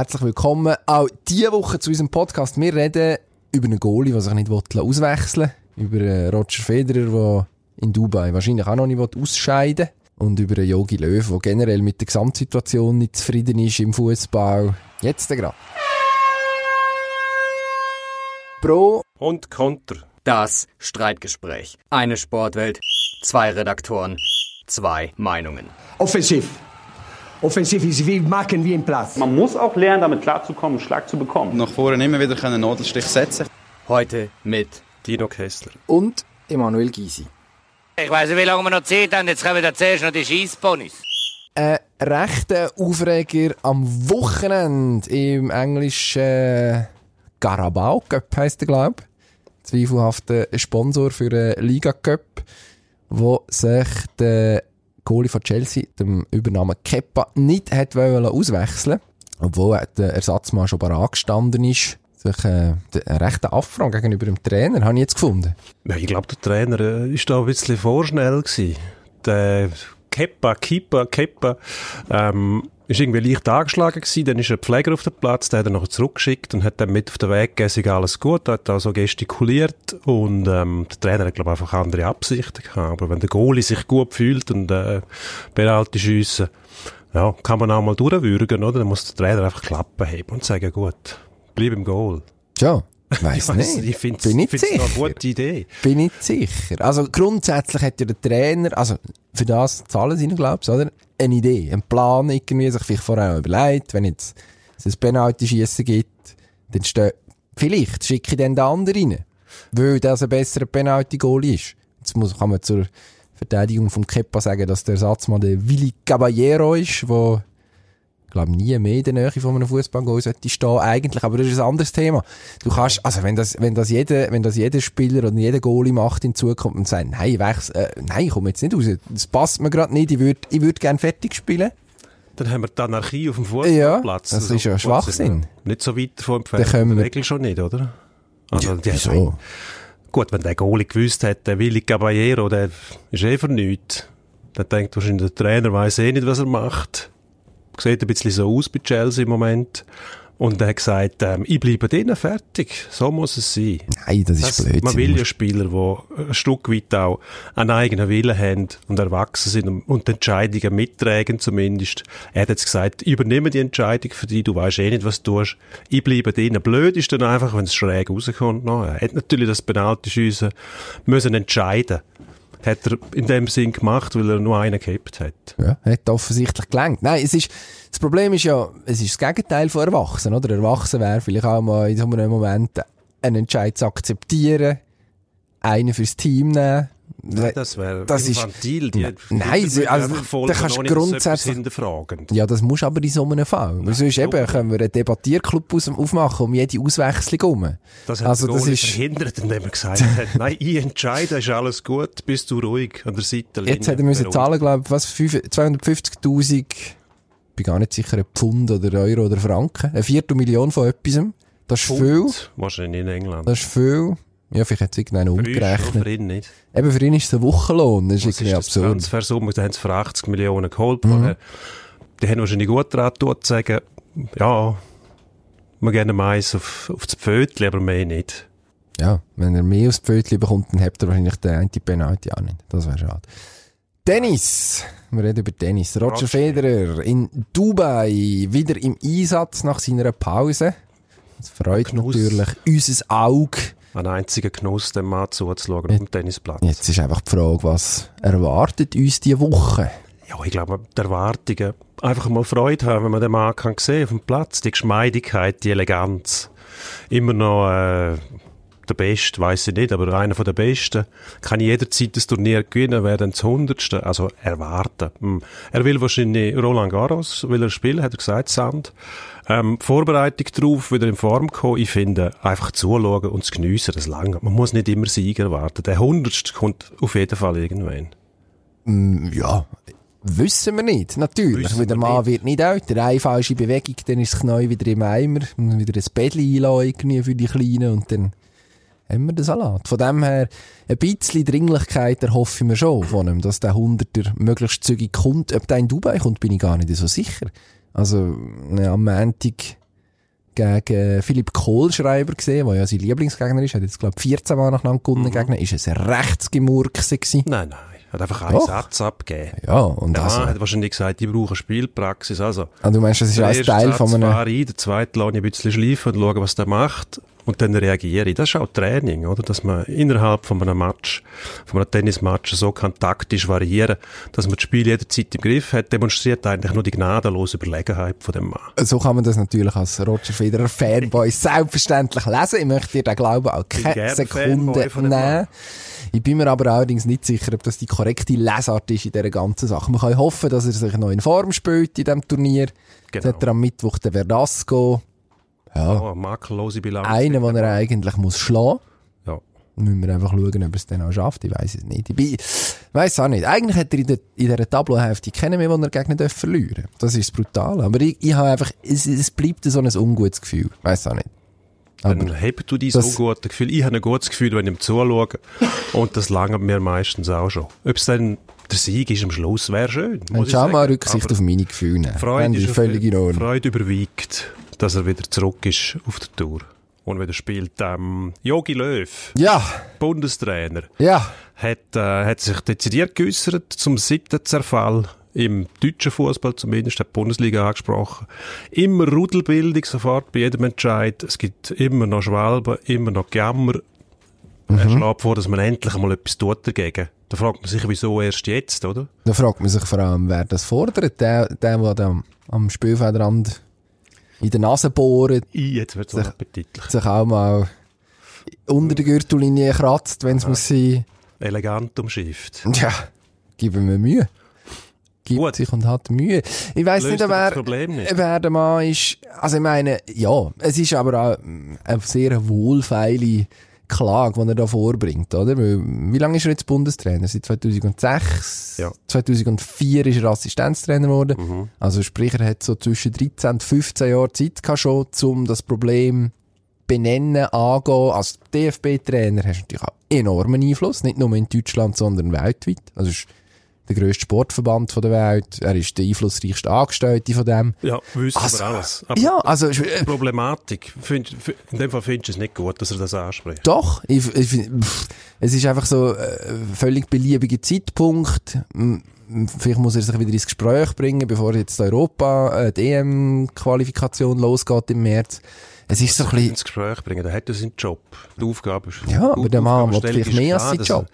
Herzlich willkommen auch diese Woche zu unserem Podcast. Wir reden über einen Goalie, der sich nicht auswechseln will. Über äh, Roger Federer, der in Dubai wahrscheinlich auch noch nicht ausscheiden will. Und über einen Yogi Löw, der generell mit der Gesamtsituation nicht zufrieden ist im Fußball. Jetzt gerade. Pro und Konter. Das Streitgespräch. Eine Sportwelt, zwei Redaktoren, zwei Meinungen. Offensiv. Offensiv ist wie machen wie im Platz. Man muss auch lernen, damit klarzukommen, Schlag zu bekommen. Nach vorne immer wieder einen Nadelstich setzen. Heute mit Dino Kessler und Emanuel Gysi. Ich weiß nicht, wie lange wir noch Zeit haben. Jetzt kommen wir zuerst noch die Scheissponys. Ein rechter Aufreger am Wochenende im englischen äh, Carabao Cup heisst er, glaube ich. Zweifelhafter Sponsor für den Liga Cup, wo sich der Goalie von Chelsea, dem Übernamen Kepa, nicht hat auswechseln obwohl der Ersatzmann schon bereit gestanden ist. Sich, äh, ein rechter Affront gegenüber dem Trainer, habe ich jetzt gefunden. Ja, ich glaube, der Trainer äh, ist da ein bisschen vorschnell gewesen. Der Kepa, Kepa, Kepa, ähm, ist irgendwie leicht angeschlagen gewesen, dann ist ein Pfleger auf dem Platz, der hat er noch zurückgeschickt und hat dann mit auf den Weg gegeben, alles gut, hat da so gestikuliert und ähm, der Trainer hat glaube ich einfach andere Absichten gehabt, aber wenn der Goalie sich gut fühlt und äh, Penalty schiessen, ja, kann man auch mal durchwürgen, oder? Dann muss der Trainer einfach Klappen heben und sagen, gut, bleib im Goal. Ja. Weiss ich nicht. Ich finde es eine gute Idee. Bin nicht sicher. Also grundsätzlich hat ja der Trainer, also für das zahlen sie glaubst du, oder? Eine Idee, einen Plan irgendwie, sich vielleicht vorher überlegt, wenn jetzt es ein Penalty-Schiessen gibt, dann steht, vielleicht schicke ich dann den anderen rein. Weil das ein besserer Penalty-Goal ist. Jetzt muss, kann man zur Verteidigung von Kepa sagen, dass der Ersatzmann der Willi Caballero ist, der glaube nie mehr in der Nähe von einem Fußballgoal sollte stehen, eigentlich. Aber das ist ein anderes Thema. Du kannst, also wenn das, wenn das jeder, wenn das jeder Spieler oder jeder Goalie macht in Zukunft und sagt, nein, wechsel, äh, nein, ich komme jetzt nicht raus. Das passt mir gerade nicht. Ich würde, ich würde gerne fertig spielen. Dann haben wir die Anarchie auf dem Fußballplatz. Ja, das also, ist ja Schwachsinn. Nicht so weit von entfernt. Dann wir Regel schon nicht, oder? Also, ja, wieso? Gut, wenn der Goalie gewusst hat, der Willi Caballero, der ist eh für nichts. Dann denkt wahrscheinlich der Trainer weiß eh nicht, was er macht sieht ein bisschen so aus bei Chelsea im Moment. Und er hat gesagt, ähm, ich bleibe drinnen fertig. So muss es sein. Nein, das ist das, Blödsinn. Man will ja Spieler, die ein Stück weit auch einen eigenen Willen haben und erwachsen sind und die Entscheidungen mittragen zumindest. Er hat jetzt gesagt, ich übernehme die Entscheidung für dich, du weißt eh nicht, was du tust. Ich bleibe drinnen. Blöd ist dann einfach, wenn es schräg rauskommt. No, er hat natürlich das Penalty-Schiessen müssen entscheiden hat er in dem Sinn gemacht, weil er nur einen gehabt hat. Ja, hat offensichtlich gelangt. Nein, es ist, das Problem ist ja, es ist das Gegenteil von Erwachsenen, oder? Erwachsen wäre vielleicht auch mal in so einem Moment einen Entscheid zu akzeptieren, einen fürs Team nehmen, Nein, das wäre infantil. Die, nein, die also, da kannst du grundsätzlich... Ja, das musst aber in so einem Fall. Nein, sonst eben, können wir einen Debattierclub aufmachen um jede Auswechslung herum. Das hat also, das ist verhindert, indem er gesagt hat, nein, ich entscheide, ist alles gut, bist du ruhig an der Seite. Jetzt hätte er müssen zahlen, glaube ich, was, 250'000, ich bin gar nicht sicher, Pfund oder Euro oder Franken. Eine Viertelmillion von etwas. Das ist Pfund, viel. Wahrscheinlich in England. Das ist viel. Ja, vielleicht hat es irgendeinen umgerechnet. Für ihn nicht. Eben, für ihn ist es ein Wochenlohn. Das ist Was ist absurd. Transfersumme, da haben sie für 80 Millionen geholt. Mhm. Die haben wahrscheinlich gut daran zu sagen, ja, wir gehen Mais auf, auf das Pfötchen, aber mehr nicht. Ja, wenn er mehr aufs Pfötchen bekommt, dann habt ihr wahrscheinlich den Anti-Penalty auch nicht. Das wäre schade. Tennis. Wir reden über Tennis. Roger, Roger Federer in Dubai wieder im Einsatz nach seiner Pause. Das freut natürlich unser Auge ein einziger Genuss, dem Mann zuzuschauen auf dem Tennisplatz. Jetzt ist einfach die Frage, was erwartet uns diese Woche? Ja, ich glaube, die Erwartungen, einfach mal Freude haben, wenn man den Mann kann sehen auf dem Platz, die Geschmeidigkeit, die Eleganz. Immer noch äh, der Beste, weiß ich nicht, aber einer von der Besten. Kann jederzeit das Turnier gewinnen, wäre dann das Hundertste. Also erwarten. Hm. Er will wahrscheinlich Roland Garros, will er spielen, hat er gesagt, Sand. Ähm, Vorbereitung darauf, wieder in Form kommen, ich finde, einfach zuschauen und zu geniessen, das lange. Man muss nicht immer Sieger erwarten. Der Hundertste kommt auf jeden Fall irgendwann. Mm, ja, Wissen wir nicht, natürlich. Wissen der Mann wird nicht älter. Eine falsche Bewegung, dann ist das Knie wieder im Eimer. Wieder ein Bettchen einladen für die Kleinen und dann haben wir den Salat. Von dem her, ein bisschen Dringlichkeit erhoffe ich mir schon von ihm, dass der Hunderter möglichst zügig kommt. Ob der in Dubai kommt, bin ich gar nicht so sicher. Also, ne, am Montag gegen Philipp Kohlschreiber gesehen, der ja sein Lieblingsgegner ist. Hat jetzt, glaube ich, 14 Mal nacheinander gewonnen mhm. Gegner. Ist es ein Rechtsgemurkse gewesen? Nein, nein. Er hat einfach einen Doch. Satz abgegeben. Ja, und der also... Hat wahrscheinlich gesagt, ich brauche Spielpraxis. Also, ah, du meinst, das ist als Teil Satz von einem... Rein, der zweite lasse ich ein bisschen schleifen und schaue, was der macht. Und dann reagiere ich. Das ist auch Training, oder? Dass man innerhalb von einem Match, von einem Tennismatch so kann taktisch variieren, dass man das Spiel jederzeit im Griff hat, demonstriert eigentlich nur die gnadenlose Überlegenheit von dem Mann. So kann man das natürlich als Roger Federer Fanboy selbstverständlich lesen. Ich möchte dir da glauben auch keine Sekunde nehmen. Ich bin mir aber allerdings nicht sicher, ob das die korrekte Lesart ist in dieser ganzen Sache. Man kann hoffen, dass er sich noch in Form spielt in diesem Turnier. Genau. Jetzt hat er am Mittwoch den Verdasco. Ja. Oh, makellose Bilanz. Einen, den er eigentlich muss schlagen. Ja. Müssen wir einfach schauen, ob er es dann auch schafft. Ich weiß es nicht. Ich weiß auch nicht. Eigentlich hat er in, der, in dieser Tableauhälfte keinen mehr, den er gegen nicht verlieren. Das ist brutal. Aber ich, ich habe einfach, es, es bleibt so ein ungutes Gefühl. Weiß auch nicht. Dann hebt du dein so gutes Gefühl. Ich habe ein gutes Gefühl, wenn ich ihm zuschaue. Und das lange mir meistens auch schon. Ob es dann der Sieg ist am Schluss, wäre schön. Dann schau mal Rücksicht Aber auf meine Gefühle. Freude, ist völlig in Ordnung. Freude überwiegt, dass er wieder zurück ist auf der Tour. Und wieder spielt ähm, Jogi Löw, ja. Bundestrainer, ja. hat, äh, hat sich dezidiert geäußert zum siebten Zerfall im deutschen Fußball zumindest, hat die Bundesliga angesprochen. Immer Rudelbildung sofort bei jedem Entscheid. Es gibt immer noch Schwalben, immer noch Jammer. Mhm. Er schlägt vor, dass man endlich mal etwas tut dagegen. Da fragt man sich, wieso erst jetzt, oder? Da fragt man sich vor allem, wer das fordert. Der, der, der am, am Spielfeldrand in der Nase bohrt. Jetzt wird es appetitlich. Sich auch mal unter der Gürtellinie kratzt, wenn es muss sein. Elegant umschifft. Ja, geben wir Mühe gibt Gut. sich und hat Mühe. Ich weiß nicht, wer, nicht. wer der Mann ist. Also ich meine, ja, es ist aber auch eine sehr wohlfeile Klage, die er da vorbringt, oder? wie lange ist er jetzt Bundestrainer? Seit 2006? Ja. 2004 ist er Assistenztrainer geworden. Mhm. Also sprich, er hat so zwischen 13 und 15 Jahren Zeit gehabt schon, um das Problem benennen, angehen. Als DFB-Trainer hast du natürlich auch enormen Einfluss, nicht nur in Deutschland, sondern weltweit. Also der grösste Sportverband der Welt. Er ist der einflussreichste Angestellte von dem. Ja, wissen also, wir alles. Aber ja, also... Äh, Problematik. Find, in dem Fall findest du es nicht gut, dass er das anspricht. Doch. Ich, ich, es ist einfach so ein äh, völlig beliebiger Zeitpunkt. Vielleicht muss er sich wieder ins Gespräch bringen, bevor jetzt Europa, äh, die EM-Qualifikation losgeht im März. Es ist so ein bisschen... ins Gespräch bringen, dann hat er seinen Job. Die Aufgabe ist... Ja, aber der Mann will vielleicht mehr als seinen Job.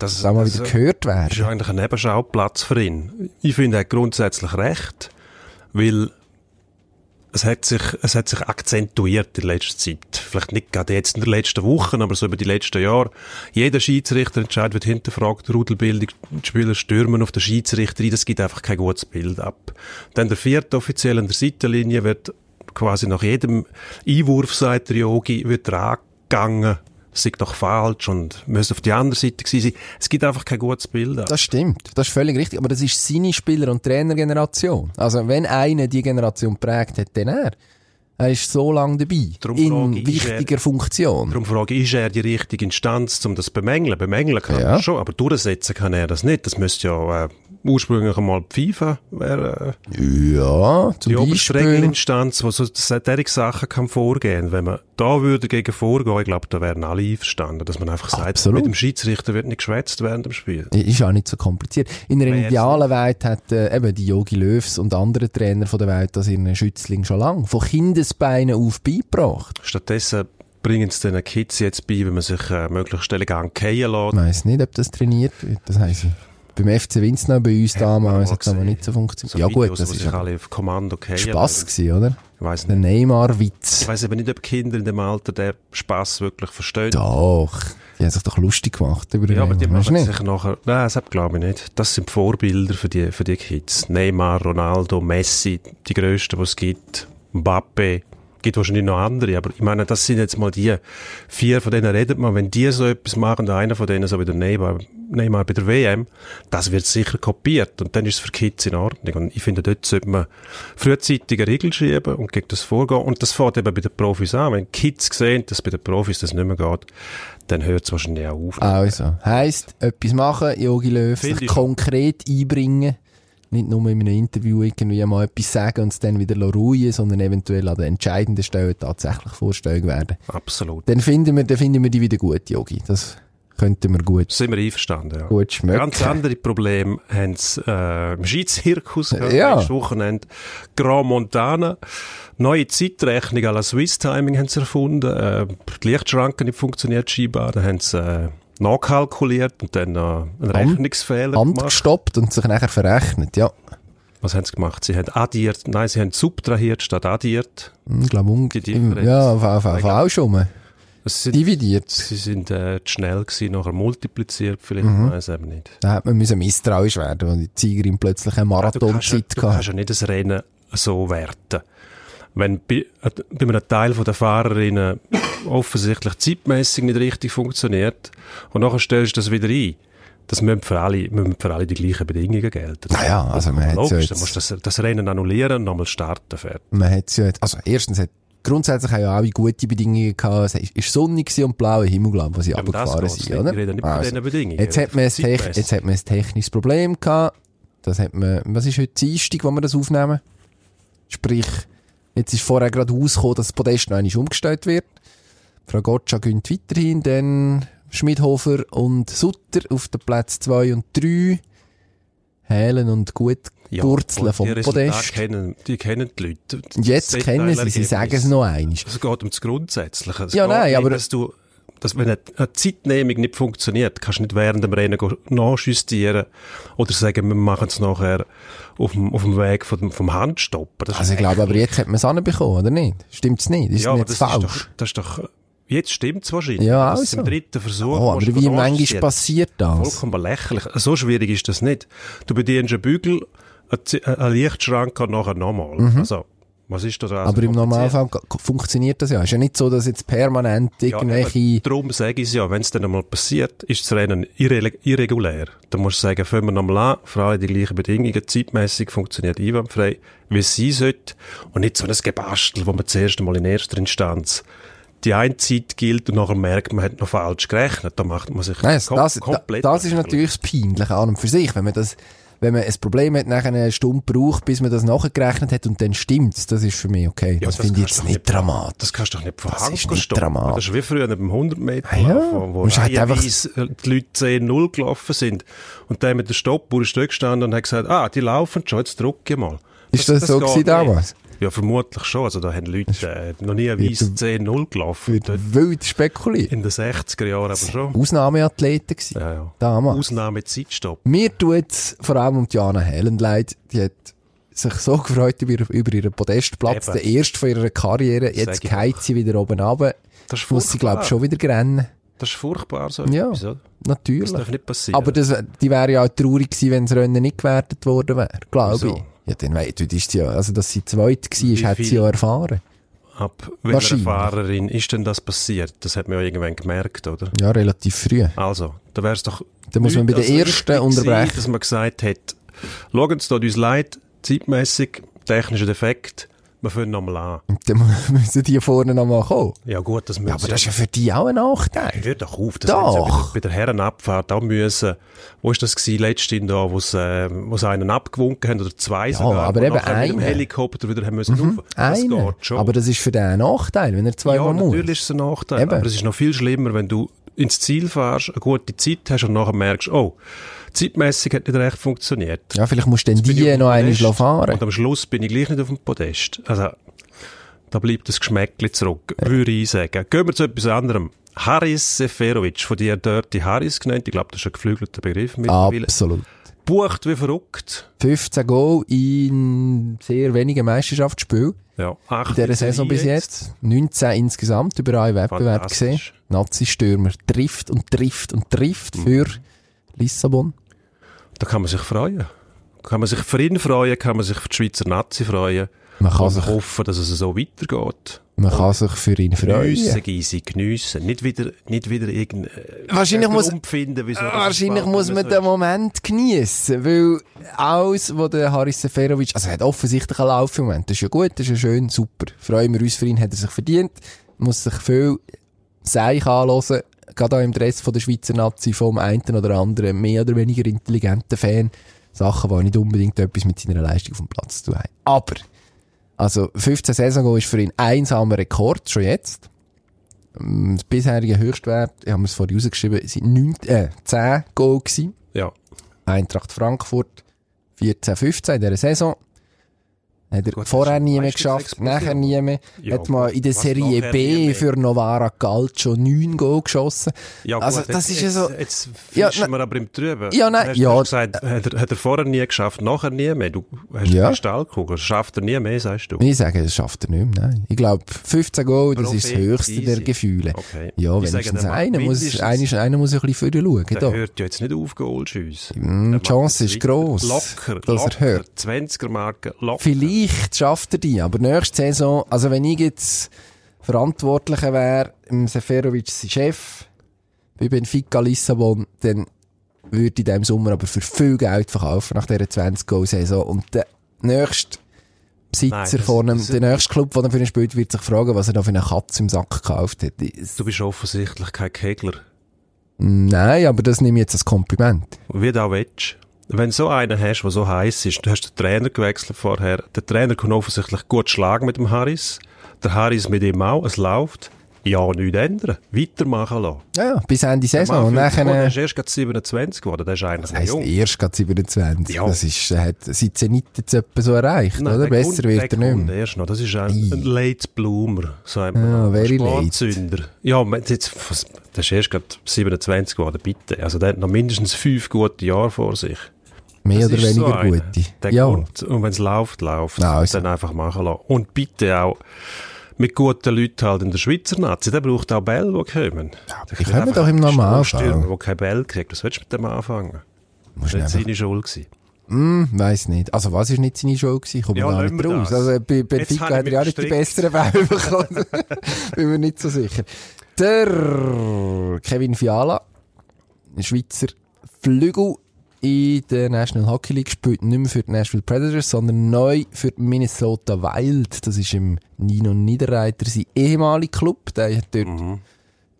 Das, das auch mal wieder gehört werden. Das ist eigentlich ein Nebenschauplatz für ihn. Ich finde, er hat grundsätzlich recht, weil es hat sich, es hat sich akzentuiert in letzter Zeit. Vielleicht nicht gerade jetzt in den letzten Wochen, aber so über die letzten Jahre. Jeder Schiedsrichterentscheid wird hinterfragt, Rudelbildung, die Spieler stürmen auf den Schiedsrichter das gibt einfach kein gutes Bild ab. Dann der vierte offiziell an der Seitenlinie wird quasi nach jedem Einwurf, sagt der Yogi, wird rangegangen es sei doch falsch und müsste auf die andere Seite gewesen sein. Es gibt einfach kein gutes Bild. Das stimmt, das ist völlig richtig, aber das ist seine Spieler- und Trainergeneration. Also wenn einer die Generation prägt hat, dann er. Er ist so lange dabei. Darum in wichtiger er, Funktion. Darum frage ich, ist er die richtige Instanz, um das zu bemängeln? Bemängeln kann ja. er schon, aber durchsetzen kann er das nicht. Das müsste ja äh, ursprünglich einmal die FIFA wäre. Äh, ja, zum die oberste Regelinstanz, die so solche Sachen kann vorgehen. Wenn man da würde gegen vorgehen, ich glaube, da wären alle einverstanden, dass man einfach sagt, Absolut. mit dem Schiedsrichter wird nicht geschwätzt während dem Spiel. Ist auch nicht so kompliziert. In einer idealen Welt hat äh, eben die Yogi Löws und andere Trainer von der Welt das ihren Schützling schon lange von Kindesbeinen auf beigebracht. Stattdessen bringen es den Kids jetzt bei, wenn man sich äh, möglichst elegant fallen lässt. Ich weiss nicht, ob das trainiert wird. Das heisst, beim FC Winznau bei uns damals hat es aber nicht so funktioniert. So ja Videos, gut, das ist alle auf Kommando Spass gewesen, oder? Ich weiss nicht. Der Neymar-Witz. Ich weiss aber nicht, ob Kinder in dem Alter den Spass wirklich verstehen. Doch. Die haben sich doch lustig gemacht über Ja, aber die machen sich nachher, nein, das glaube ich nicht. Das sind Vorbilder für die, für die Kids. Neymar, Ronaldo, Messi, die grössten, die es gibt. Mbappe, gibt wahrscheinlich noch andere, aber ich meine, das sind jetzt mal die vier, von denen redet man, wenn die so etwas machen, einer von denen so wie der Neymar, Neymar bei der WM, das wird sicher kopiert und dann ist es für Kids in Ordnung. Und ich finde, dort sollte man frühzeitig eine Regel schieben und gegen das vorgehen. Und das fängt eben bei den Profis an, wenn Kids sehen, dass bei den Profis das nicht mehr geht, dann hört es wahrscheinlich auch auf. Also, heisst, etwas machen, Jogi Löw, sich konkret einbringen, nicht nur in einem Interview irgendwie mal etwas sagen und es dann wieder ruhen, sondern eventuell an der entscheidenden Stelle tatsächlich vorstellig werden. Absolut. Dann finden wir, dann finden wir die wieder gut, Yogi. Das könnten wir gut, Sind wir einverstanden, ja. gut schmecken. Ganz andere Probleme haben sie äh, im Skizirkus Ja. letztes Wochenende. Grand Montana. Neue Zeitrechnung à la Swiss Timing haben sie erfunden. Äh, die Lichtschranke nicht funktioniert, Skibar. Da haben sie äh, nachkalkuliert und dann noch einen Rechnungsfehler Hand gemacht. gestoppt und sich nachher verrechnet, ja. Was haben sie gemacht? Sie haben addiert, nein, sie haben subtrahiert statt addiert. Ich glaube, um, Die Differenz. ja, auf, auf, auf auch schon sind, Dividiert. sie sind äh, zu schnell gewesen, nachher multipliziert, vielleicht, Mhm. weiß eben nicht. Da hat man müssen misstrauisch werden, weil die Ziegerin plötzlich eine kannst, ja- Marathonzeit du kannst hatte. ja nicht das Rennen so werten. Wenn bei, äh, bei einem Teil der Fahrerinnen offensichtlich zeitmäßig nicht richtig funktioniert und nachher stellst du das wieder ein, das müssen für alle, müssen für alle die gleichen Bedingungen gelten. Naja, also man hat ja Logisch, dann musst du das, das Rennen annullieren und nochmal starten. Fertig. Man hat ja jetzt, also erstens hat grundsätzlich haben ja alle gute Bedingungen gehabt. Es ist- ist sonnig und blauer Himmel, glaube ich, wo sie geht's sind, nicht. oder? Rede nicht Also, diesen Bedingungen. Jetzt hat, man ein Tech, jetzt hat man ein technisches Problem gehabt. Das hat man, was ist heute Dienstag, wo wir das aufnehmen? Sprich, jetzt ist vorher gerade rausgekommen, dass das Podest noch einmal umgestellt wird. Frau Gotcha gönnt weiterhin, dann Schmidhofer und Sutter auf den Platz 2 und 3. Hälen und gut Ja, Gurzeln und vom die Podest. Kennen, die kennen die Leute. Und jetzt Das kennen sie, sie sagen es noch einmal. Es geht um das Grundsätzliche. Es Ja, nein, nicht, aber- Dass du, dass wenn eine, Zeitnehmung nicht funktioniert, kannst du nicht während dem Rennen nachjustieren oder sagen, wir machen es nachher auf dem, auf dem Weg vom, vom Handstoppen. Das Also ich ist glaube, aber jetzt hat man es anbekommen, oder nicht? Stimmt's nicht? Ist ja, es nicht das ist, falsch? doch, das ist doch, jetzt stimmt es wahrscheinlich. Ja, Das ist also. im dritten Versuch. oh, aber wie manchmal passiert das? Vollkommen lächerlich. So schwierig ist das nicht. Du bedienst einen Bügel, eine Z- eine Lichtschranke und nachher nochmal. Also, was ist da dran? Mhm. Aber im kompliziert? Normalfall funktioniert das ja. Ist ja nicht so, dass jetzt permanent irgendwelche... Ja, darum sage ich es ja, wenn es dann einmal passiert, ist das Rennen irre irregulär. Dann musst du sagen, fangen wir nochmal an, für alle die gleichen Bedingungen, zeitmäßig funktioniert einwandfrei, wie es sein sollte. Und nicht so ein Gebastel, wo man zuerst einmal in erster Instanz die eine Zeit gilt und nachher merkt, man hat noch falsch gerechnet. Da macht man sich Nein, das, kom das, da- komplett das ist natürlich das Peinliche an und für sich. Wenn man das, wenn man ein Problem hat, nachher eine Stunde braucht, bis man das nachgerechnet hat und dann stimmt's, das ist für mich okay. Ja, das, finde ich jetzt nicht dramatisch. Das kannst du doch nicht von Das ist nicht dramatisch. Das ist wie früher beim 100 Meter Ah ja, wo, wo halt einfach- reihenweise die Leute 10-0 gelaufen sind. Und der mit der Stoppuhr ist dort gestanden und hat gesagt, ah, die laufen schon, jetzt drücke ich mal. Ist das so geht gewesen damals? Ja, vermutlich schon. Also da haben Leute äh, noch nie eine Weise 10-0 gelaufen. Wird wild spekuliert. in den 60er Jahren aber schon. Ausnahmeathleten gewesen. Ja, ja. Damals. Ausnahme Zeitstopp. Mir tut's vor allem um Diana Helen leid. Die hat sich so gefreut über, über ihren Podestplatz, Eben. der erste von ihrer Karriere. Jetzt geht sie wieder oben runter. Das ist Muss sie, glaube ich, schon wieder rennen. Das ist furchtbar so Ja. etwas, oder? Natürlich. Das darf nicht passieren. Aber das, die wäre ja auch traurig gewesen, wenn das Rennen nicht gewertet worden wäre, glaube ich. Ja, dann wei- dort ist ja, also dass sie zweit war, hat sie ja erfahren. Ab welcher. Fahrerin ist denn das passiert? Das hat man ja irgendwann gemerkt, oder? Ja, relativ früh. Also, da wäre es doch. Da muss man bei der ersten unterbrechen. Dass man gesagt hat, schauen Sie, tut uns leid, zeitmäßig, technischer Defekt, wir fangen nochmal an. Und dann müssen die vorne nochmal kommen. Ja, gut, das müssen Ja, aber das ist ja für die auch ein Nachteil. Hör doch auf, das Doch. ja bei der, bei der Herrenabfahrt auch müssen. Wo ist das gewesen, letztens da, wo sie, äh, wo sie einen abgewunken haben, oder zwei sogar, aber eben nachher mit dem einen. Helikopter wieder haben müssen mhm, Das geht schon. Aber das ist für den ein Nachteil, wenn er ja, zweimal muss. natürlich ist es ein Nachteil. Eben. Aber es ist noch viel schlimmer, wenn du ins Ziel fährst, eine gute Zeit hast und nachher merkst, oh, zeitmäßig hat nicht recht funktioniert. Ja, vielleicht musst du dann die noch einmal fahren. Und am Schluss bin ich gleich nicht auf dem Podest. Also, da bleibt das Geschmäckchen zurück, würde ich sagen. Gehen wir zu etwas anderem. Haris Seferovic, von dir Dirty Haris genannt, ich glaube, das ist ein geflügelter Begriff mittlerweile. Absolut. Bucht wie verrückt. 15 Goal in sehr wenigen Meisterschaftsspielen. Ja, acht In dieser Saison bis jetzt. 19 insgesamt über einen Wettbewerb gesehen. Nazi-Stürmer trifft und trifft und trifft für Lissabon. Da kann man sich freuen. Kann man sich für ihn freuen, kann man sich für die Schweizer Nazi freuen. Man kann und sich, hoffen, dass es so weitergeht. man kann sich für ihn freuen. Geniessen, Gysi, geniessen. Nicht wieder, nicht wieder irgendein, Wahrscheinlich muss- Grund finden, wieso Wahrscheinlich muss man den. Moment genießen, weil alles, was der Haris Seferovic, also er hat offensichtlich einen Lauf im Moment, das ist ja gut, das ist ja schön, super. Freuen wir uns für ihn, hat er sich verdient, muss sich viel Seich anhören, gerade auch im Dress von der Schweizer Nazi vom einen oder anderen mehr oder weniger intelligenten Fan, Sachen, die nicht unbedingt etwas mit seiner Leistung auf dem Platz zu tun haben. Aber, also 15 Saison ist für ihn einsamer Rekord, schon jetzt. Ähm, das bisherige Höchstwert, ich habe es vorhin rausgeschrieben, sind 9, äh, 10 Goal gewesen. Ja. Eintracht Frankfurt 14, 15 in dieser Saison. Hat er Gut, vorher nie mehr geschafft, nachher nie mehr. Ja, hat mal in der Serie B für Novara Calcio 9 Goal geschossen. Ja, Also, gut, das jetzt, ist ja so- Jetzt, jetzt Ja, wir aber im Trüben. Ja, nein, Hast ja. Du gesagt, hat er, hat er vorher nie geschafft, nachher nie mehr. Du hast Ja. ja. eine Kristallkugel. Schafft er nie mehr, sagst du? Ich sage, das schafft er nicht mehr, nein. Ich glaube, 15 Goal, das ist das höchste der easy. Gefühle. Okay. Ja, wenigstens der einer muss, einer, einer muss ein bisschen für schauen. Der Da. hört ja jetzt nicht auf, Goalschüsse. Mm, die Chance ist gross, Locker, dass er locker. hört. 20er-Marke, locker. Vielleicht schafft er die, aber nächste Saison, also wenn ich jetzt Verantwortlicher wäre, im Seferovic sein Chef, bei Benfica Lissabon, dann würde ich dem Sommer aber für viel Geld verkaufen nach dieser 20-Goal-Saison. Und der nächste Besitzer Nein, das- von einem, das- der nächste Club, der für ihn spielt, wird sich fragen, was er da für eine Katze im Sack gekauft hat. Du bist offensichtlich kein Kegler. Nein, aber das nehme ich jetzt als Kompliment. Wie du auch willst. Wenn du so einen hast, der so heiß ist, du hast den Trainer gewechselt vorher, der Trainer kann offensichtlich gut schlagen mit dem Harris, der Harris mit ihm auch, es läuft. Ja, nichts ändern. Weitermachen lassen. Ja, bis Ende Saison. Und nachher, der äh, ist erst gerade 27 geworden, der ist eigentlich das heisst, jung. erst gerade 27. Ja. Das ist, er hat sein Zenit jetzt etwa so erreicht, Nein, oder? der Besser wird er nicht mehr. erst noch. Das ist ein, Ei. ein Late Bloomer, sagt man. Ja, Ein very late. Ja, jetzt, der ist erst gerade 27 geworden, bitte. Also der hat noch mindestens fünf gute Jahre vor sich. Mehr Das oder so weniger einer. gute. Der ja. kommt. Und wenn es läuft, läuft. Ja, also. Dann einfach machen lassen. Und bitte auch mit guten Leuten halt in der Schweizer Nazi. Der braucht auch Bälle, die kommen. Der die kommen doch im Normalfall. Der keine Bälle kriegt. Was willst du mit dem anfangen? Musst Das war seine Schuld. gewesen. hm, weiss nicht. Also, was ist nicht seine Schuld gewesen? Kommt Ja, lassen nicht wir raus. das. Also, bei Benfica hat er ja nicht die besseren Bälle bekommen. Bin mir nicht so sicher. Der Kevin Fiala, ein Schweizer Flügel in der National Hockey League, spielt nicht mehr für die Nashville Predators, sondern neu für die Minnesota Wild. Das ist im Nino Niederreiter sein ehemaliger Club. Der hat dort Mhm.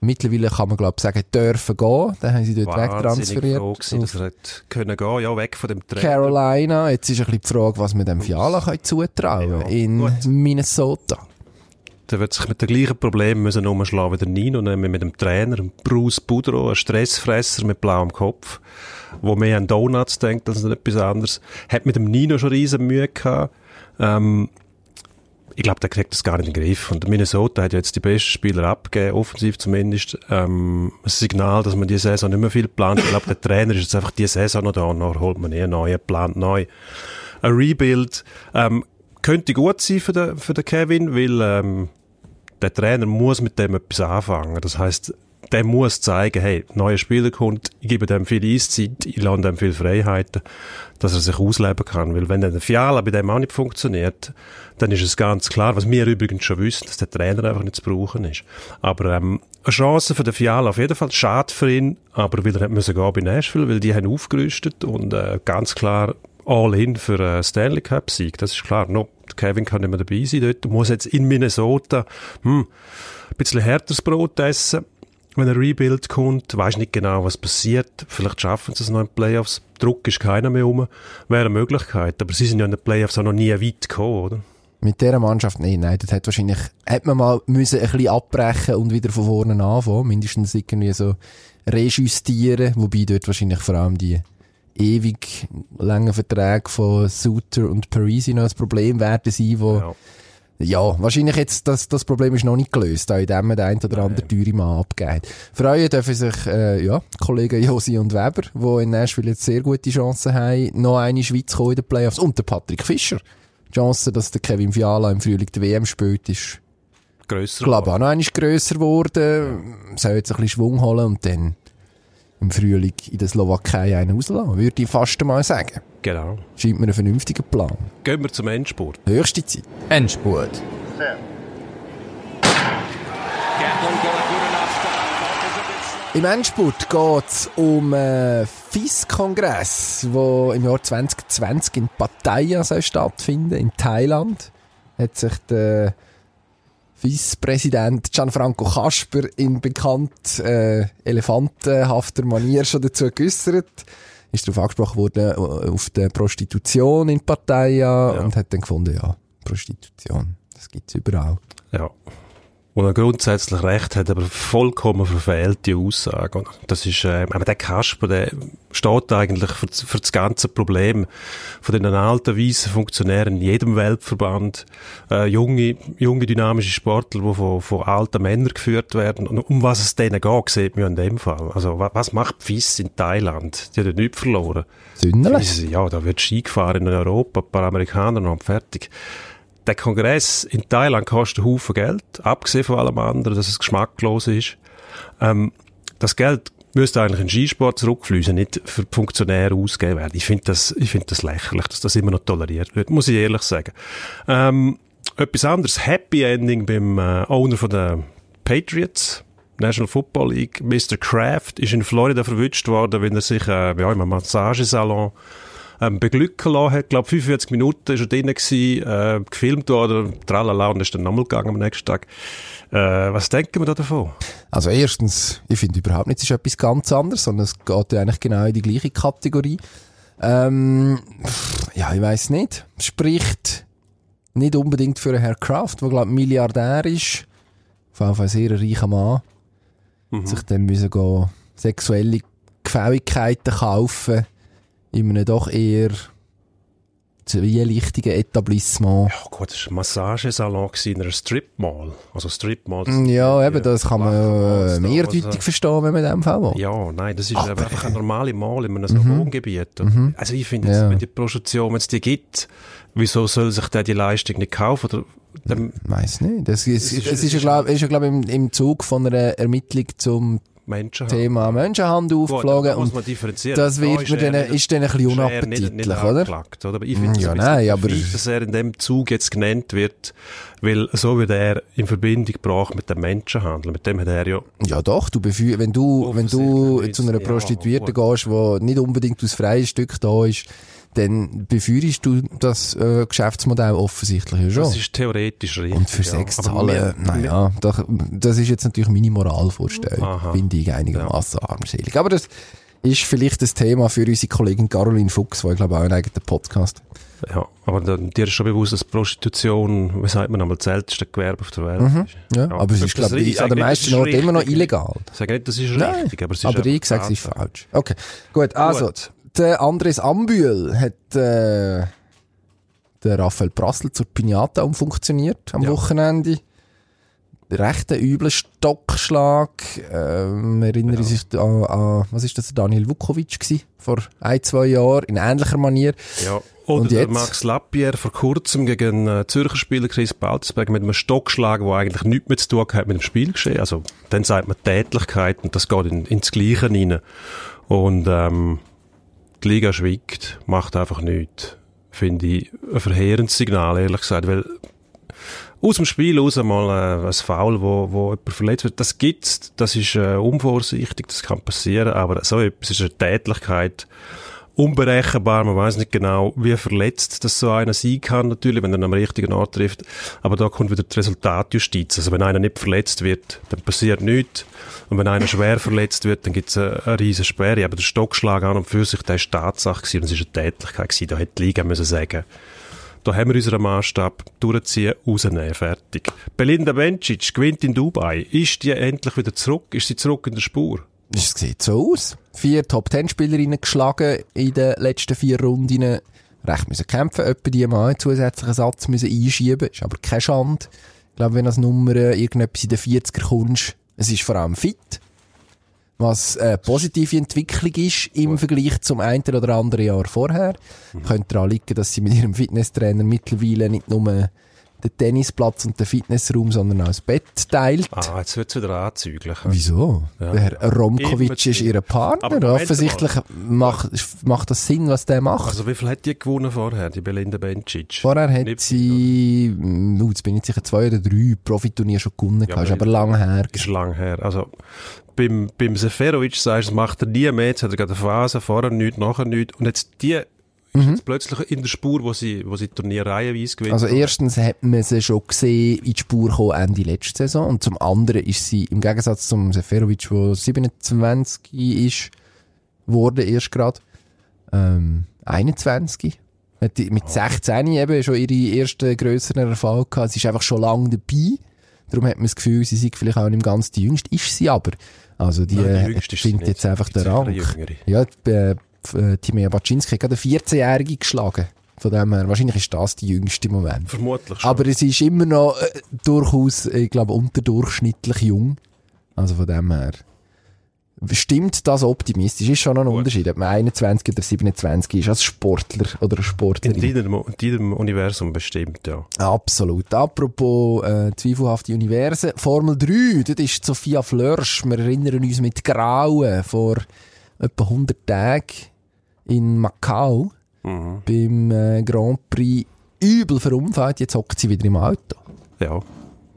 mittlerweile, kann man glaube sagen, dürfen gehen. Den haben sie dort Wahnsinnig wegtransferiert. froh gewesen, dass er können gehen, ja, weg von dem Trainer. Carolina. Jetzt ist ein bisschen die Frage, was man dem Fiala kann zutrauen Ja, in gut. Minnesota. Der wird sich mit den gleichen Problemen müssen umschlagen wie der Nino, nämlich mit dem Trainer, Bruce Boudreau, ein Stressfresser mit blauem Kopf, wo mehr an Donuts denkt als an etwas anderes. Hat mit dem Nino schon riesen Mühe gehabt. Ähm, ich glaube, der kriegt das gar nicht in den Griff. Und Minnesota hat jetzt die besten Spieler abgegeben, offensiv zumindest. Ähm, ein Signal, dass man die Saison nicht mehr viel plant. Ich glaube, der Trainer ist jetzt einfach die Saison noch da und dann holt man eh neuen, plant neu. Ein Rebuild ähm, könnte gut sein für den, für den Kevin, weil ähm, der Trainer muss mit dem etwas anfangen. Das heißt, der muss zeigen, hey, neuer Spieler kommt, ich gebe dem viel Eiszeit, ich lasse dem viel Freiheiten, dass er sich ausleben kann. Weil wenn der Fiala bei dem auch nicht funktioniert, dann ist es ganz klar, was wir übrigens schon wissen, dass der Trainer einfach nicht zu brauchen ist. Aber ähm, eine Chance für den Fiala auf jeden Fall, schade für ihn, aber weil er hat müssen gehen bei Nashville, weil die haben aufgerüstet und äh, ganz klar all in für einen Stanley Cup Sieg. Das ist klar. No, Kevin kann nicht mehr dabei sein dort. Muss jetzt in Minnesota hm, ein bisschen härteres Brot essen. Wenn ein Rebuild kommt, weiß nicht genau, was passiert. Vielleicht schaffen sie es noch in den Playoffs. Druck ist keiner mehr um. Wäre eine Möglichkeit. Aber sie sind ja in den Playoffs auch noch nie weit gekommen, oder? Mit dieser Mannschaft, nee, nein, das hat wahrscheinlich, hat man mal müssen ein bisschen abbrechen und wieder von vorne anfangen. Mindestens irgendwie so rejustieren. Wobei dort wahrscheinlich vor allem die ewig langen Verträge von Suter und Parisi noch ein Problem werden sein, wo, ja. Ja. wahrscheinlich jetzt, das, das Problem ist noch nicht gelöst, da in dem der ein oder andere teure Mann abgeht. Freuen dürfen sich, äh, ja, Kollegen Josi und Weber, die in Nashville jetzt sehr gute Chancen haben, noch eine Schweiz in den Playoffs und der Patrick Fischer. Die Chance, dass der Kevin Fiala im Frühling die WM spielt, ist, Grösser. glaube ich, auch noch einmal grösser geworden. Soll jetzt ein bisschen Schwung holen und dann im Frühling in der Slowakei einen auslassen, würde ich fast einmal sagen. Genau. Scheint mir ein vernünftiger Plan. Gehen wir zum Endspurt. Höchste Zeit. Endspurt. Im Endspurt geht es um einen FIS-Kongress, der im Jahr 2020 in Pattaya soll stattfinden in Thailand. Hat sich der FIS-Präsident Gianfranco Kasper in bekannt äh, elefantenhafter Manier schon dazu geäussert. ist darauf angesprochen worden, auf die Prostitution in Partei Ja. und hat dann gefunden, ja, Prostitution, das gibt's überall. Ja. Wo er grundsätzlich recht hat, aber vollkommen verfehlte Aussage. Und das ist, äh, aber der Kasper, der steht eigentlich für, für das ganze Problem von den alten, weißen Funktionären in jedem Weltverband, äh, junge, junge, dynamische Sportler, die von, von alten Männern geführt werden. Und um was es denen geht, sieht man in dem Fall. Also, wa- was macht FIS in Thailand? Die haben ja nichts verloren. Sündele? Ja, da wird Ski gefahren in Europa, ein paar Amerikaner noch fertig. Der Kongress in Thailand kostet einen Haufen Geld, abgesehen von allem anderen, dass es geschmacklos ist. Ähm, das Geld müsste eigentlich in den Skisport zurückfließen, nicht für Funktionäre ausgegeben werden. Ich finde das, ich das lächerlich, dass das immer noch toleriert wird, muss ich ehrlich sagen. Ähm, etwas anderes, Happy Ending beim äh, Owner von der Patriots. National Football League, Mr. Kraft, ist in Florida verwünscht worden, wenn er sich äh, ja, im Massagesalon ähm, beglücken lassen hat. Ich glaube, 45 Minuten ist er drin gewesen, äh, gefilmt worden, tralala, und ist dann nochmal gegangen am nächsten Tag. Äh, was denken wir da davon? Also erstens, ich finde überhaupt nicht, es ist etwas ganz anderes, sondern es geht ja eigentlich genau in die gleiche Kategorie. Ähm, ja, ich weiß nicht. Spricht nicht unbedingt für einen Herr Kraft, der glaube Milliardär ist, auf jeden Fall ein sehr reicher Mann, sich dann müssen gehen, sexuelle Gefälligkeiten kaufen in einem doch eher zwielichtigen Etablissement. Ja gut, das war ein Massagesalon in einer Strip-Mall. Also Strip-Mall. Ja, eben, das kann man äh, mehrdeutig also- verstehen, wenn man in dem Fall will. Ja, nein, das ist Aber, einfach eine normale Mall in einem Mhm. Wohngebiet. Mhm. Also ich finde, Ja. wenn die Prostitution, wenn es die gibt, wieso soll sich der die Leistung nicht kaufen? Oder, dann Weiss nicht. Das ist, Es ist- es ist, ja, ist- glaub, ist ja, glaub, im, im Zug von einer Ermittlung zum Menschen Thema Menschenhandel Gut, aufgeflogen. da muss und man differenzieren. das Da wird ist mir dann, nicht- ist dann ein bisschen nicht- nicht unappetitlich, oder? angeklagt, oder? Aber ich finde es Ja, nein, aber- perfid, dass er in dem Zug jetzt genannt wird, weil so wird er in Verbindung gebracht mit dem Menschenhandel. Mit dem hat er ja Ja doch, du befü wenn du, wenn du zu einer nicht. Prostituierten Ja, gehst, die nicht unbedingt aus freiem Stück da ist, dann beführst du das äh, Geschäftsmodell offensichtlich ja schon. Das ist theoretisch richtig. Und für ja. Aber zahlen, naja, doch, das ist jetzt natürlich meine Moralvorstellung. Aha. Finde ich einigermaßen armselig. Aber das ist vielleicht das Thema für unsere Kollegin Caroline Fuchs, die ich glaube auch einen eigenen Podcast. Ja, aber dann, dir ist schon bewusst, dass Prostitution, wie sagt man einmal, das älteste Gewerbe auf der Welt Mhm. ist. Ja, aber es ist, das- glaube ich an den meisten das ist Orten immer noch illegal. Ich sage nicht, das ist Nein, richtig, aber es ist aber ich sage, es ist falsch. Okay, gut, also, Gut. Der Andres Ambühl hat äh, der Raphael Prassel zur Pinata umfunktioniert am Ja. Wochenende. Recht ein übler Stockschlag. Ähm, erinnere Ja. sich an, an, was ist das, Daniel Vukovic gsi vor ein, zwei Jahren, in ähnlicher Manier. Ja. Oder Und der jetzt? Max Lapierre vor kurzem gegen einen Zürcher Spieler Chris Balzberg mit einem Stockschlag, der eigentlich nichts mehr zu tun hat mit dem Spiel geschehen. Also, dann sagt man Tätlichkeit und das geht in, ins Gleiche rein. Und, ähm, die Liga schweigt, macht einfach nichts. Finde ich ein verheerendes Signal, ehrlich gesagt, weil aus dem Spiel raus mal äh, ein Foul, wo, wo jemand verletzt wird, das gibt's, das ist äh, unvorsichtig, das kann passieren, aber so etwas ist eine Tätlichkeit, unberechenbar, man weiß nicht genau, wie verletzt das so einer sein kann, natürlich, wenn er am richtigen Ort trifft, aber da kommt wieder die Resultatjustiz, also wenn einer nicht verletzt wird, dann passiert nichts, und wenn einer schwer verletzt wird, dann gibt's eine, eine riesen Sperre, aber der Stockschlag an und für sich, der ist Tatsache gewesen, und es ist eine Tätlichkeit gewesen, da hätte die Liga müssen sagen, da haben wir unseren Maßstab durchziehen, rausnehmen, fertig. Belinda Bencic gewinnt in Dubai. Ist die endlich wieder zurück? Ist sie zurück in der Spur? Es sieht so aus. Vier Top-10-Spielerinnen geschlagen in den letzten vier Runden. Recht müssen kämpfen, etwa die mal einen zusätzlichen Satz müssen einschieben. Ist aber keine Schande. Ich glaube, wenn als Nummer äh, irgendetwas in den 40er kommst, es ist vor allem fit. Was eine positive Entwicklung ist im Vergleich zum einen oder anderen Jahr vorher. Könnte daran liegen, dass sie mit ihrem Fitnesstrainer mittlerweile nicht nur den Tennisplatz und den Fitnessraum, sondern auch das Bett teilt. Ah, jetzt wird's wieder anzüglich. Wieso? Ja. Der Herr Romkovic ist ihr Partner. Offensichtlich macht, macht das Sinn, was der macht. Also wie viel hat die gewonnen vorher, die Belinda Bencic? Vorher hat Nicht sie, mm, uh, jetzt bin ich sicher, zwei oder drei Profiturniere schon gewonnen. Ja, ist aber- aber lang her. Ist lang her. Also, beim, beim Seferovic sagst du, das macht er nie mehr. Jetzt hat er gerade eine Phase, vorher nichts, nachher nichts. Und jetzt die ist jetzt plötzlich in der Spur, wo sie, wo sie Turnier reihenweise gewinnt. Mhm. Also erstens hat man sie schon gesehen in die Spur gekommen Ende letzte Saison und zum anderen ist sie im Gegensatz zum Seferovic, der 27 ist, wurde erst gerade, ähm, 21. Hat Mit 16 eben schon ihre ersten grösseren Erfolge gehabt. Sie ist einfach schon lange dabei. Darum hat man das Gefühl, sie sei vielleicht auch nicht ganz die Jüngste. Ist sie aber. Also die, Nein, die äh, findet jetzt einfach den Rang. Ja, die, äh, äh, Timea Baczynski hat gerade eine 14-Jährige geschlagen. Von dem her, wahrscheinlich ist das die jüngste im Moment. Vermutlich schon. Aber es ist immer noch äh, durchaus, ich glaube, unterdurchschnittlich jung. Also von dem her. Stimmt das optimistisch? Ist schon noch ein Unterschied, ob man 21 oder 27 ist als Sportler oder in Sportlerin. deinem, in deinem Universum bestimmt, ja. Absolut. Apropos äh, zweifelhafte Universen. Formel 3, das ist Sophia Flörsch. Wir erinnern uns mit Grauen vor etwa 100 Tagen in Macau Mhm. beim äh, Grand Prix übel verunfallt. Jetzt hockt sie wieder im Auto. Ja,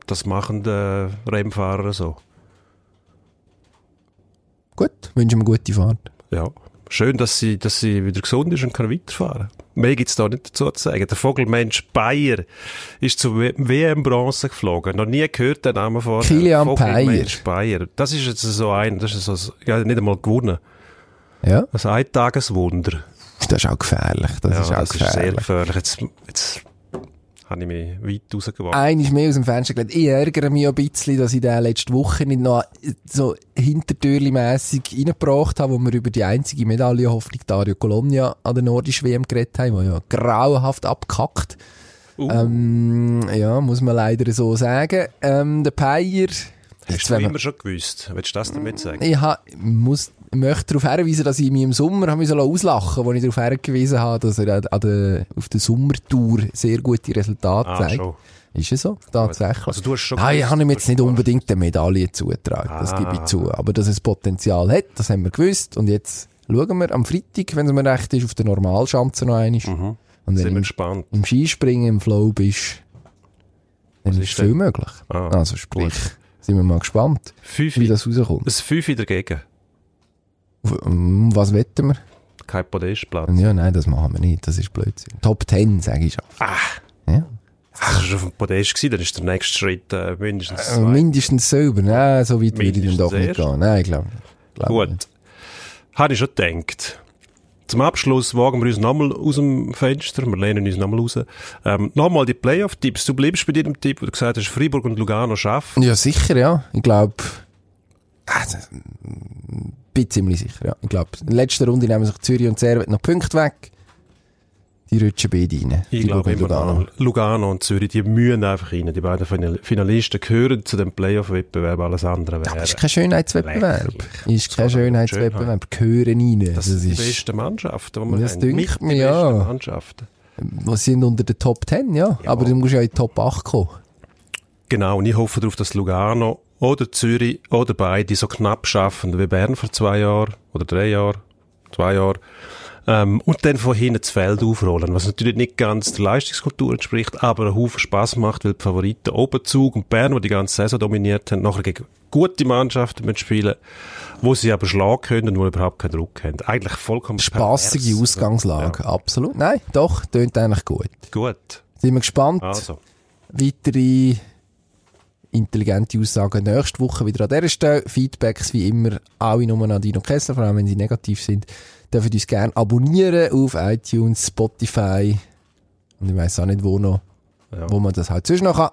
das machen die Rennfahrer so. Gut, wünschen wir gute Fahrt. Ja. Schön, dass sie, dass sie wieder gesund ist und kann weiterfahren. Mehr gibt's da nicht dazu zu sagen. Der Vogelmensch Bayer ist zur W- WM-Bronze geflogen. Noch nie gehört den Namen vorher. Kilian Vogelmensch Bayer. Das ist jetzt so ein, das ist so, ja, nicht einmal gewonnen. Ja, Ein Eintageswunder. das ist auch gefährlich. Das ja, ist auch das ist sehr gefährlich. gefährlich. Jetzt, jetzt habe ich mich weit rausgeworfen. Eines mehr aus dem Fenster gelegt. Ich ärgere mich ein bisschen, dass ich den letzte Woche nicht noch so hintertürli-mässig reingebracht habe, wo wir über die einzige Medaillenhoffnung Dario Colonia an der nordischen WM geredet haben, die ja grauenhaft abkackt. Uh, Ähm, ja, muss man leider so sagen. Ähm, der Peier, hast du immer schon gewusst? Willst du das damit sagen? ich ha, muss, möchte darauf hinweisen, dass ich mich im Sommer habe müssen auslachen als ich darauf hingewiesen habe, dass er an- der, auf der Sommertour sehr gute Resultate Ah, zeigt. schon. Ist es so? Tatsächlich. Also du hast schon Nein, ich gewusst, habe ihm jetzt nicht unbedingt eine Medaille zugetragen, das Ah. gebe ich zu. Aber dass es Potenzial hat, das haben wir gewusst. Und jetzt schauen wir am Freitag, wenn es mir recht ist, auf der Normalschanze noch einmal. Mhm. Und wenn Sind wir im, gespannt. im Skispringen im Flow bist, dann ist ist viel denn? möglich. Ah, also sprich, sind wir mal gespannt, Fünf, wie das rauskommt. ein Fünf dagegen. Um Was wetten wir? Kein Podestplatz. Ja, nein, das machen wir nicht. Das ist Blödsinn. Top 10, sage ich schon. Ah. Ja. Das war schon auf dem Podest gewesen, dann ist der nächste Schritt äh, mindestens Äh, zwei. Mindestens selber. Nein, so weit würde ich dann doch nicht gehen. Nein, ich glaube. glaub Gut. nicht. Habe ich schon gedacht. Zum Abschluss wagen wir uns nochmal aus dem Fenster, wir lehnen uns nochmal raus. Ähm, nochmal die Playoff-Tipps. Du bleibst bei deinem Tipp, wo du gesagt hast, Freiburg und Lugano schaffen. Ja, sicher, ja. Ich glaube, bin ziemlich sicher, ja. Ich glaube, in der letzten Runde nehmen sich Zürich und Servet noch Punkte weg. Die rutschen beide rein. Ich glaube immer Lugano. Lugano und Zürich, die mühen einfach rein. Die beiden Final- Finalisten gehören zu dem Playoff-Wettbewerb, alles andere wäre. Aber ist kein Schönheitswettbewerb. Lächerlich. Ist kein Das Schönheitswettbewerb. Gehören rein. Das Das sind die ist, besten Mannschaften, die wir Das die mir, ja. besten Mannschaften. was sind unter den Top 10, ja. Aber du musst ja in die Top 8 kommen. Genau, und ich hoffe darauf, dass Lugano oder Zürich oder beide so knapp schaffen wie Bern vor zwei Jahren oder drei Jahren, zwei Jahren. Ähm, und dann von hinten das Feld aufrollen, was natürlich nicht ganz der Leistungskultur entspricht, aber einen Haufen Spass macht, weil die Favoriten Obenzug und Bern, die die ganze Saison dominiert haben, nachher gegen gute Mannschaften mitspielen, wo sie aber schlagen können und wo überhaupt keinen Druck haben. Eigentlich vollkommen Spassige pervers. Ausgangslage. Absolut. Nein, doch, tönt eigentlich gut. Gut, Sind wir gespannt. also. weitere intelligente Aussagen nächste Woche wieder an dieser Stelle. Feedbacks wie immer alle nur an Dino Kessler, vor allem wenn sie negativ sind. Dürfen uns gerne abonnieren auf iTunes, Spotify und ich weiss auch nicht wo noch, Ja. wo man das halt sonst noch kann.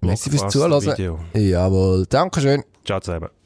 Merci fürs Zuhören. Video. Jawohl, Dankeschön. Ciao zusammen.